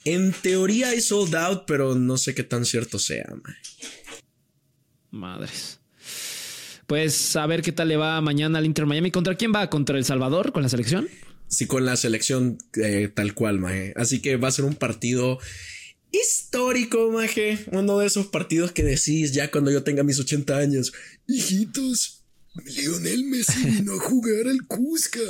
B: En teoría hay sold out, pero no sé qué tan cierto sea,
A: Madres. Pues a ver qué tal le va mañana al Inter Miami. ¿Contra quién va? ¿Contra El Salvador? ¿Con la selección?
B: Sí, con la selección eh, tal cual, Maje. Así que va a ser un partido histórico, Maje. Uno de esos partidos que decís ya cuando yo tenga mis 80 años. Hijitos, Lionel Messi vino a jugar al Cusca.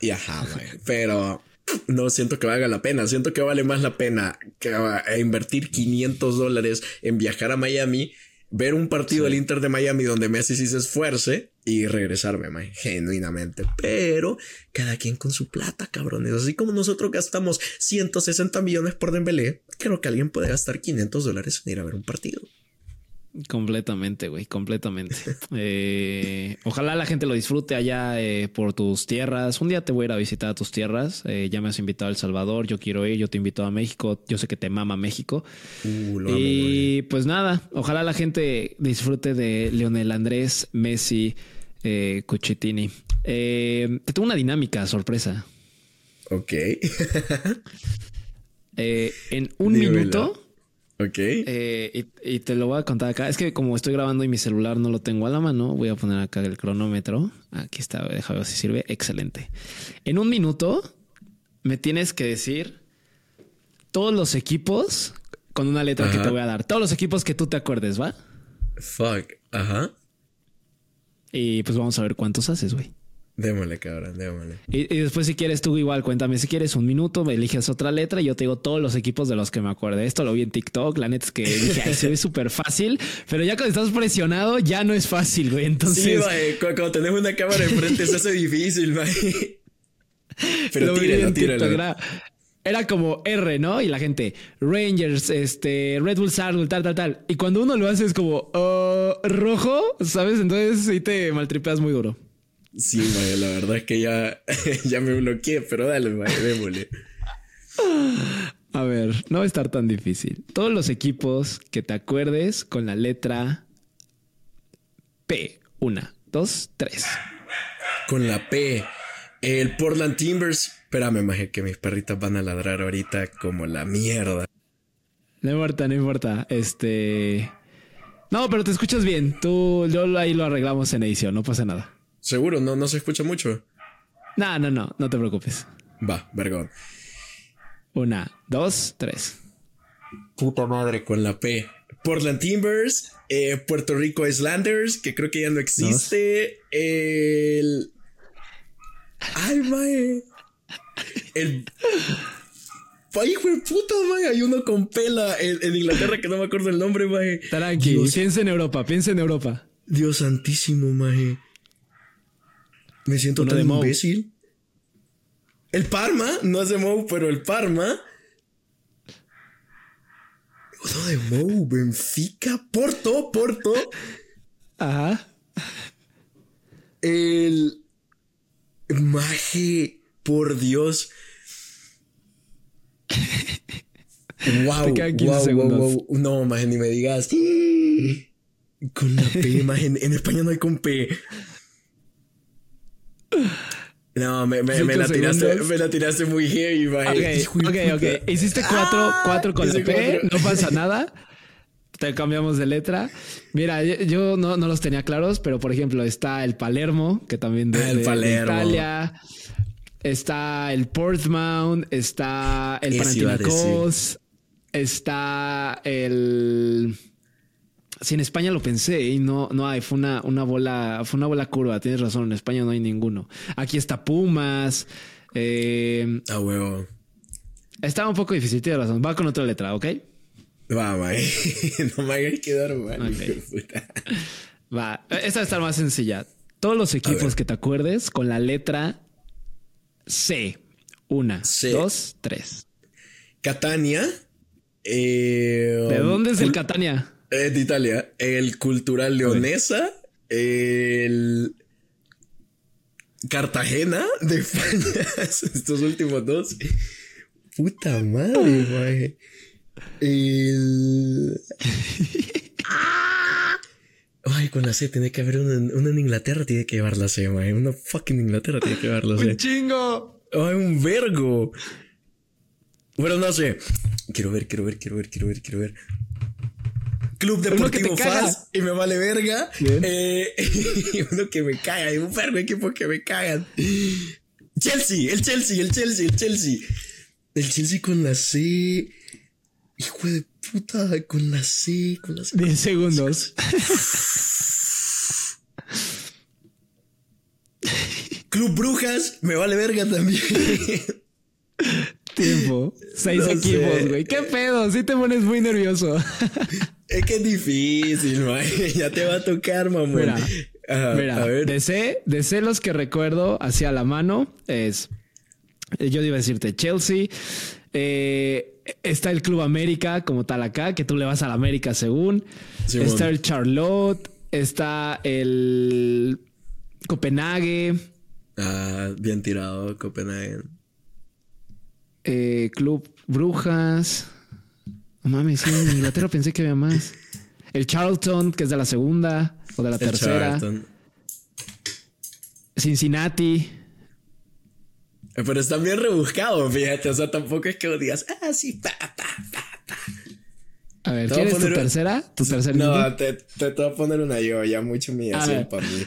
B: Y ajá. Pero no siento que valga la pena. Siento que vale más la pena que invertir 500 dólares en viajar a Miami ver un partido del Inter de Miami donde Messi sí se esfuerce y regresarme, genuinamente. Pero cada quien con su plata, cabrones. Así como nosotros gastamos 160 millones por Dembélé, creo que alguien puede gastar 500 dólares en ir a ver un partido.
A: Completamente, güey, completamente. Eh, ojalá la gente lo disfrute allá eh, por tus tierras. Un día te voy a ir a visitar a tus tierras. Eh, ya me has invitado a El Salvador, yo quiero ir, yo te invito a México. Yo sé que te mama México.
B: Uh, lo amo,
A: y pues nada, ojalá la gente disfrute de Leonel Andrés, Messi, Cucitini. Eh, te tengo una dinámica sorpresa.
B: Ok.
A: En un minuto.
B: Ok.
A: Eh, y, y te lo voy a contar acá. Es que como estoy grabando y mi celular no lo tengo a la mano, voy a poner acá el cronómetro. Aquí está, déjame ver si sirve. Excelente. En un minuto me tienes que decir todos los equipos con una letra que te voy a dar. Todos los equipos que tú te acuerdes, ¿va?
B: Fuck. Ajá.
A: Y pues vamos a ver cuántos haces, güey.
B: Démosle, cabrón, démosle.
A: Y, y después si quieres tú igual, cuéntame si quieres un minuto, me eliges otra letra y yo te digo todos los equipos de los que me acuerde. Esto lo vi en TikTok, la neta es que dije, "Ay, se ve súper fácil, pero ya cuando estás presionado ya no es fácil, güey. Entonces,
B: sí, cu- cuando tenemos una cámara enfrente se hace difícil, mae. Pero
A: lo vi
B: tíralo,
A: TikTok,
B: tíralo.
A: Era, era como R, ¿no? Y la gente, Rangers, este, Red Bull Salzburg, tal, tal, tal. Y cuando uno lo hace es como "Oh, rojo, ¿sabes? Entonces sí te maltripeas muy duro.
B: Sí, la verdad es que ya, ya me bloqueé, pero dale, mae, démosle.
A: A ver, no va a estar tan difícil. Todos los equipos que te acuerdes con la letra P. Una, dos, tres.
B: Con la P, el Portland Timbers. Espérame, maje, que mis perritas van a ladrar ahorita como la mierda.
A: No importa, no importa. Este. No, pero te escuchas bien. Tú, yo ahí lo arreglamos en edición, no pasa nada.
B: Seguro, no, no se escucha mucho.
A: No, no, no, no te preocupes.
B: Va, vergón.
A: Una, dos, tres.
B: Puta madre, con la P. Portland Timbers, eh, Puerto Rico Islanders, que creo que ya no existe. El. Ay, mae. El. Ay, hijo de puta, mae. Hay uno con pela en, en Inglaterra que no me acuerdo el nombre, mae.
A: Tranqui,
B: Dios,
A: piensa en Europa, piensa en Europa.
B: Dios santísimo, mae. Me siento
A: Uno
B: tan
A: de
B: imbécil. El Parma, no es de Mou, pero el Parma. Uno de Mou, Benfica, Porto, Porto.
A: Ajá.
B: El. Maje, por Dios. Wow,
A: Te quedan 15
B: wow, wow,
A: segundos.
B: wow. No, maje, ni me digas. Con la P, maje. En España no hay con P. No, me, me, me
A: Cinco
B: la tiraste,
A: segundos.
B: me la tiraste muy heavy. Hijo
A: Ok, ok. Hiciste cuatro,
B: Ah,
A: cuatro con la P, no pasa nada. Te cambiamos de letra. Mira, yo, yo no, no los tenía claros, pero por ejemplo está el Palermo, que también de,
B: Ah, el
A: de-. Italia. Está el Portsmouth, está el Panathinaikos, está el... Sí, en España lo pensé y no, no hay, fue una, una bola, fue una bola curva, tienes razón, en España no hay ninguno. Aquí está Pumas, eh,
B: Ah, huevo.
A: estaba un poco difícil, tienes razón. Va con otra letra, ¿ok?
B: Va, maje. no me hagas quedar mal, puta.
A: Va, esta va a estar más sencilla. Todos los equipos que te acuerdes con la letra C. Una,
B: C.
A: dos, tres.
B: Catania. eh,
A: ¿De dónde es el Catania?
B: Eh, de Italia. El Cultural Leonesa. El. Cartagena de España. Estos últimos dos. Puta madre, güey. El. Ay, con la C tiene que haber una, una en Inglaterra, tiene que llevar la C, güey. Una fucking Inglaterra tiene que llevar la C.
A: chingo!
B: ¡Ay, un vergo! Bueno, no sé. Quiero ver, quiero ver, quiero ver, quiero ver, quiero ver. Club Deportivo. FAS y me vale verga. Eh, uno que me caga, hay un vergo de equipo que me cagan. Chelsea, el Chelsea, el Chelsea, el Chelsea. El Chelsea con la C. Hijo de puta, con la C, con la C.
A: 10 segundos.
B: Club Brujas, me vale verga también.
A: Tiempo. Seis
B: No
A: equipos, güey. ¿Qué pedo? Sí te pones muy nervioso.
B: Es que es difícil, man. Ya te va a tocar, mamón.
A: Mira,
B: Ajá,
A: Mira,
B: a ver.
A: de C, de C los que recuerdo hacia la mano es. eh, Yo iba a decirte Chelsea, Eh, está el Club América como tal acá, que tú le vas a la América según. Está el Charlotte, está el Copenhague,
B: Ah, bien tirado, Copenhagen.
A: eh, Club Brujas. No mames, sí, en Inglaterra pensé que había más. El Charlton, que es de la segunda o de la
B: El
A: tercera.
B: Charlton.
A: Cincinnati.
B: Pero están bien rebuscados, fíjate. O sea, tampoco es que digas, ah, sí, pa, pa, pa, pa.
A: A ver, ¿quieres tu tercera? ¿Tu tercera?
B: No, te, te, te voy a poner una yo, ya mucho
A: A
B: humillación
A: ver.
B: para mí.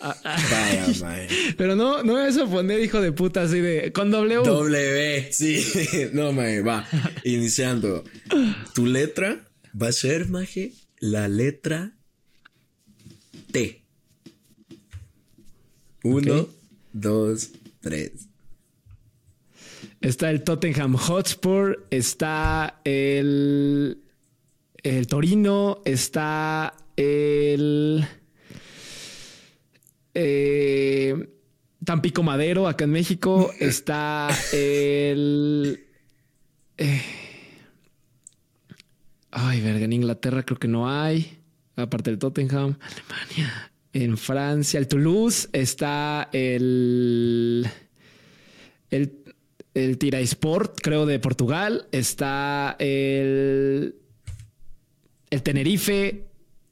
A: Ah.
B: Vaya.
A: Pero no, no me vas a poner hijo de puta así de con W.
B: W, sí. No, mae, va. Iniciando. Tu letra va a ser, maje, la letra T. Uno, dos, tres.
A: Está el Tottenham Hotspur, está el, el Torino, está el eh, Tampico Madero acá en México, está el eh, ay verga en Inglaterra creo que no hay, aparte del Tottenham, Alemania, en Francia, el Toulouse, está el el, el Tirasport, creo, de Portugal. Está el, el Tenerife.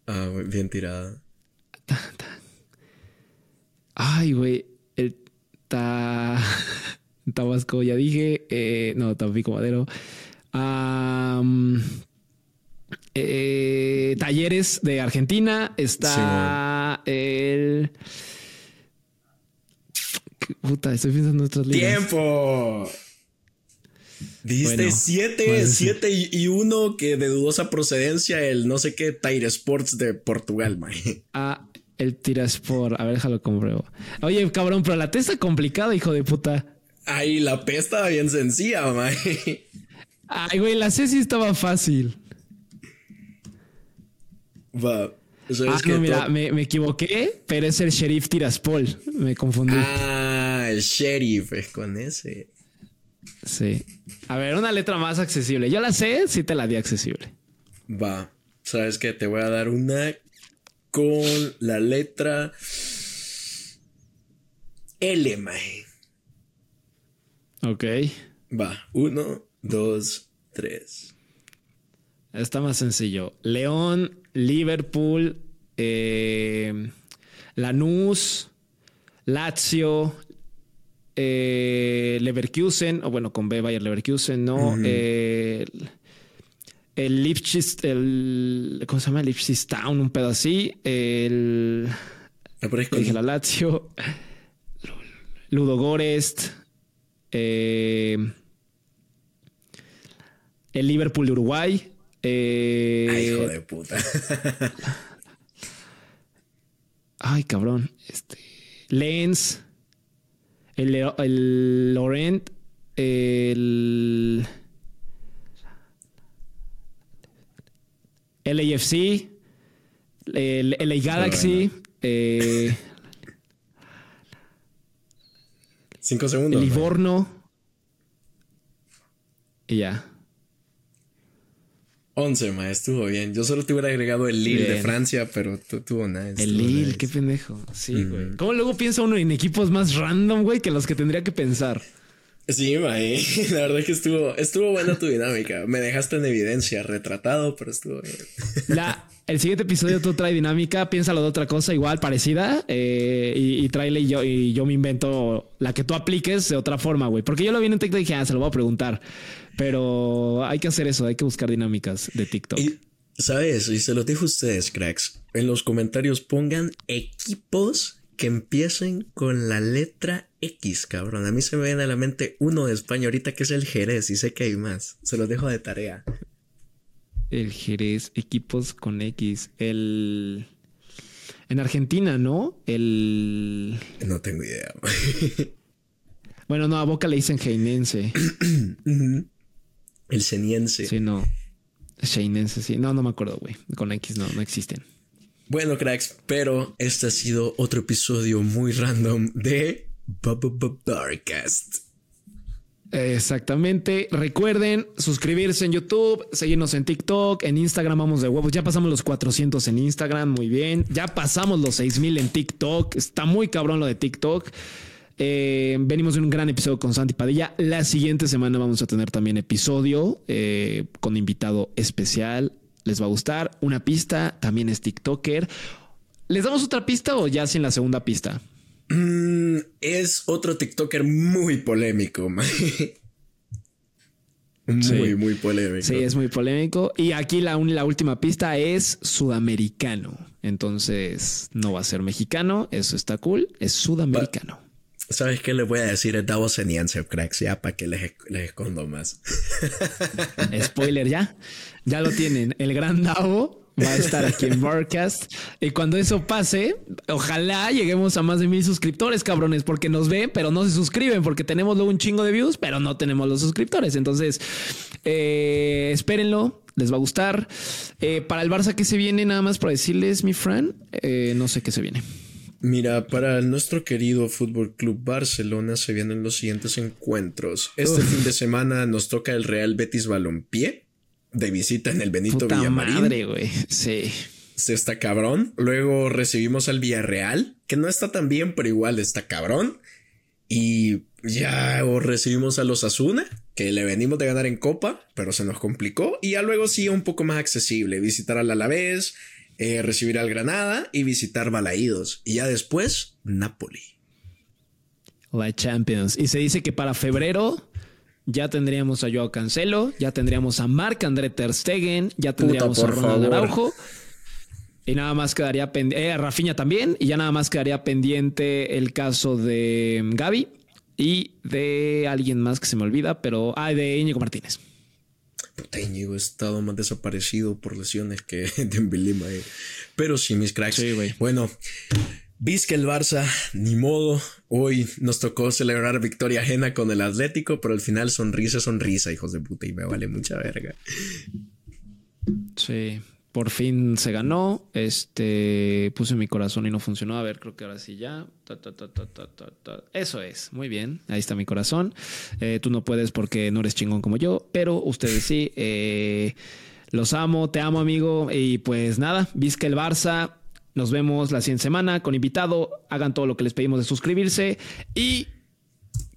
B: Ah, bien tirada.
A: Ay, güey. El ta... Tabasco, ya dije. Eh, no, Tampico Madero. Eh, talleres de Argentina. Está el. ¿Qué Puta, estoy pensando en ligas.
B: ¡Tiempo! Dijiste
A: Bueno,
B: siete, siete y, y uno que de dudosa procedencia, el no sé qué Tire Sports de Portugal, mae.
A: Ah, el Tirasport. A ver, déjalo compruebo. Oye, cabrón, pero la T está complicada, hijo de puta.
B: Ay, la P estaba bien sencilla, mae.
A: Ay, güey, la C sí estaba fácil.
B: Va. ¿Sabes
A: Ah, no, mira, me, me equivoqué, pero es el Sheriff Tiraspol. Me confundí.
B: Ah, el sheriff es con ese.
A: Sí. A ver, una letra más accesible. Yo la sé, sí te la di accesible.
B: Va. ¿Sabes qué? Te voy a dar una con la letra L, mae.
A: Ok.
B: Va. Uno, dos, tres.
A: Está más sencillo. León, Liverpool, eh, Lanús, Lazio, eh, Leverkusen, o bueno, con B Bayer Leverkusen, ¿no? Eh, el, Lipschitz, el, ¿cómo se llama? Lipschitz Town, un pedo así. El, dije la Lazio, Ludogorest, eh, el Liverpool de Uruguay. eh,
B: Ay, hijo de puta.
A: Ay, cabrón. Este. Lens. El, el Laurent. El. LAFC. El LA Galaxy. eh,
B: Cinco
A: el
B: segundos. mae.
A: Livorno. Y ya.
B: 11, ma, estuvo bien. Yo solo te hubiera agregado el Lille de. Francia, pero tuvo nice.
A: El Lille,
B: nice.
A: qué pendejo. Sí, güey. ¿Cómo luego piensa uno en equipos más random, güey, que los que tendría que pensar?
B: Sí, ma, eh. la verdad es que estuvo, estuvo buena tu dinámica. Me dejaste en evidencia, retratado, pero estuvo bien.
A: La, el siguiente episodio tú trae dinámica, piénsalo de otra cosa igual, parecida, eh, y, y tráele y yo, y yo me invento la que tú apliques de otra forma, güey. Porque yo lo vi en TikTok y dije, ah, se lo voy a preguntar. Pero hay que hacer eso, hay que buscar dinámicas de TikTok.
B: Y, ¿sabes? Y se los dejo a ustedes, cracks. En los comentarios pongan equipos que empiecen con la letra X, cabrón. A mí se me viene a la mente uno de España ahorita que es el Jerez y sé que hay más. Se los dejo de tarea.
A: El Jerez, equipos con X. El... En Argentina, ¿no? El...
B: No tengo idea.
A: Bueno, no, a Boca le dicen Heinense.
B: el Seniense.
A: Sí, no. Sheinense, sí. No, no me acuerdo, güey. Con X no, no existen.
B: Bueno, cracks, pero este ha sido otro episodio muy random de Darkcast.
A: Exactamente. Recuerden suscribirse en YouTube, seguirnos en TikTok, en Instagram vamos de huevos. Ya pasamos los 400 en Instagram, muy bien. Ya pasamos los 6000 en TikTok. Está muy cabrón lo de TikTok. Eh, venimos de un gran episodio con Santi Padilla. La siguiente semana vamos a tener también episodio eh, con invitado especial. Les va a gustar. Una pista, también es TikToker. ¿Les damos otra pista o ya sin la segunda pista?
B: Mm, es otro TikToker muy polémico. muy, muy polémico.
A: Sí, es muy polémico. Y aquí la, la última pista es sudamericano. Entonces no va a ser mexicano. Eso está cool. Es sudamericano.
B: ¿Sabes qué le voy a decir? Es Davos cracks, ya para que les, les, escondo más.
A: Spoiler ya. Ya lo tienen. El gran Davo va a estar aquí en Broadcast. Y cuando eso pase, ojalá lleguemos a más de mil suscriptores, cabrones, porque nos ven, pero no se suscriben, porque tenemos un chingo de views, pero no tenemos los suscriptores. Entonces, eh, espérenlo. Les va a gustar. Eh, para el Barça, ¿qué se viene? Nada más para decirles, mi friend. Eh, no sé qué se viene.
B: Mira, para nuestro querido Fútbol Club Barcelona se vienen los siguientes encuentros. Este fin de semana nos toca el Real Betis Balompié de visita en el Benito
A: Puta
B: Villamarín.
A: Madre, güey. Sí.
B: Se está cabrón. Luego recibimos al Villarreal, que no está tan bien, pero igual está cabrón. Y ya recibimos a los Asuna, que le venimos de ganar en Copa, pero se nos complicó. Y ya luego sí, un poco más accesible. Visitar al Alavés, eh, recibir al Granada y visitar Balaídos. Y ya después, Napoli.
A: La Champions. Y se dice que para febrero ya tendríamos a Joao Cancelo, ya tendríamos a Marc André Ter Stegen, ya tendríamos a Ronald Araujo. Y nada más quedaría pendiente, eh, Rafinha también, y ya nada más quedaría pendiente el caso de Gaby y de alguien más que se me olvida, pero, ah, de Íñigo Martínez.
B: Puta, Íñigo ha estado más desaparecido por lesiones que de Pero sí, mis cracks.
A: Sí, güey.
B: Bueno, que el Barça, ni modo. Hoy nos tocó celebrar victoria ajena con el Atlético, pero al final sonrisa, sonrisa, hijos de puta, y me vale mucha verga.
A: Sí, por fin se ganó. Este puse mi corazón y no funcionó. A ver, creo que ahora sí ya. Eso es, muy bien. Ahí está mi corazón. Eh, tú no puedes porque no eres chingón como yo, pero ustedes sí. Eh, los amo, te amo, amigo. Y pues nada, que el Barça nos vemos la siguiente semana con invitado. Hagan todo lo que les pedimos de suscribirse y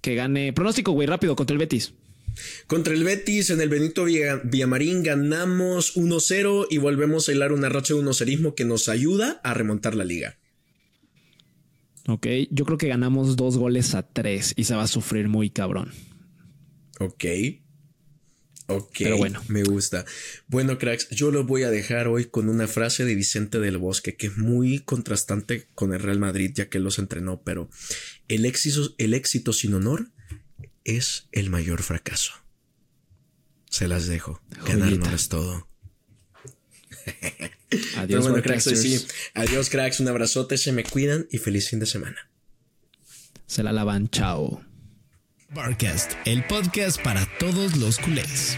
A: que gane. Pronóstico, güey, rápido contra el Betis.
B: Contra el Betis en el Benito Villamarín ganamos 1-0 y volvemos a hilar una racha de un serismo que nos ayuda a remontar la liga.
A: Ok, yo creo que ganamos dos goles a tres y se va a sufrir muy cabrón.
B: Ok. Ok, Pero bueno. me gusta. Bueno, cracks, yo lo voy a dejar hoy con una frase de Vicente del Bosque que es muy contrastante con el Real Madrid ya que los entrenó, pero el éxito, el éxito sin honor es el mayor fracaso. Se las dejo. Ganárnoslas todo. Adiós, cracks. Adiós, cracks. Un abrazote. Se me cuidan y feliz fin de semana.
A: Se la lavan. Chao.
C: Barcast, el podcast para todos los culés.